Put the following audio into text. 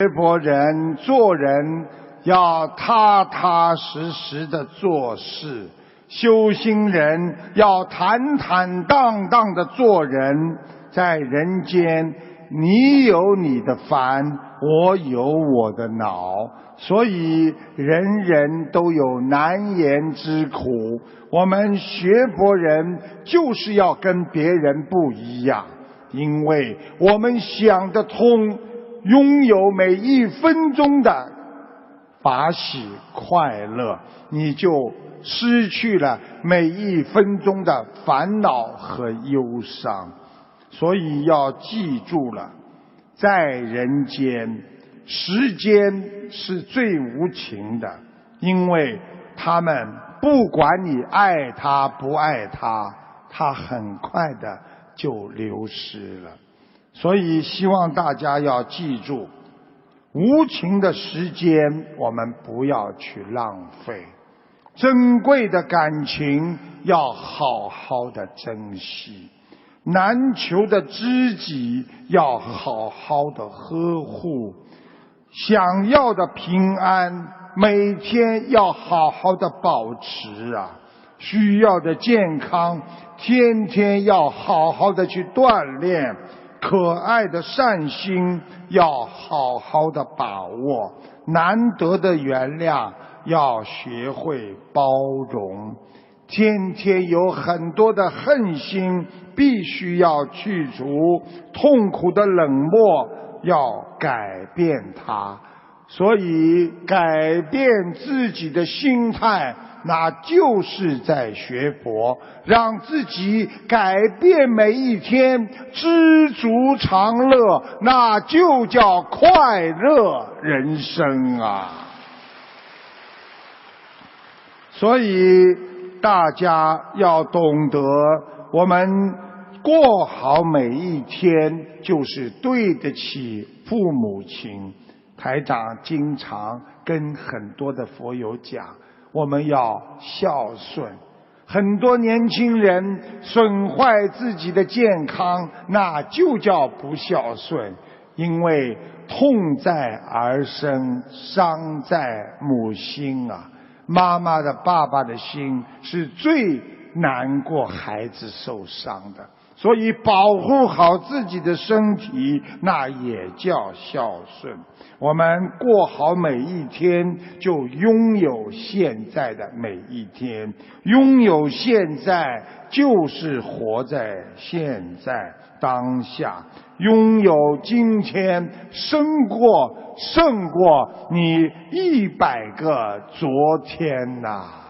学佛人做人要踏踏实实的做事，修心人要坦坦荡荡的做人。在人间，你有你的烦，我有我的恼，所以人人都有难言之苦。我们学佛人就是要跟别人不一样，因为我们想得通。拥有每一分钟的法喜快乐，你就失去了每一分钟的烦恼和忧伤。所以要记住了，在人间，时间是最无情的，因为他们不管你爱他不爱他，他很快的就流失了。所以，希望大家要记住，无情的时间我们不要去浪费，珍贵的感情要好好的珍惜，难求的知己要好好的呵护，想要的平安每天要好好的保持啊，需要的健康天天要好好的去锻炼。可爱的善心要好好的把握，难得的原谅要学会包容，天天有很多的恨心，必须要去除痛苦的冷漠，要改变它，所以改变自己的心态。那就是在学佛，让自己改变每一天，知足常乐，那就叫快乐人生啊！所以大家要懂得，我们过好每一天，就是对得起父母亲。台长经常跟很多的佛友讲。我们要孝顺，很多年轻人损坏自己的健康，那就叫不孝顺。因为痛在儿身，伤在母心啊！妈妈的、爸爸的心是最难过孩子受伤的。所以保护好自己的身体，那也叫孝顺。我们过好每一天，就拥有现在的每一天。拥有现在，就是活在现在当下。拥有今天，胜过胜过你一百个昨天呐。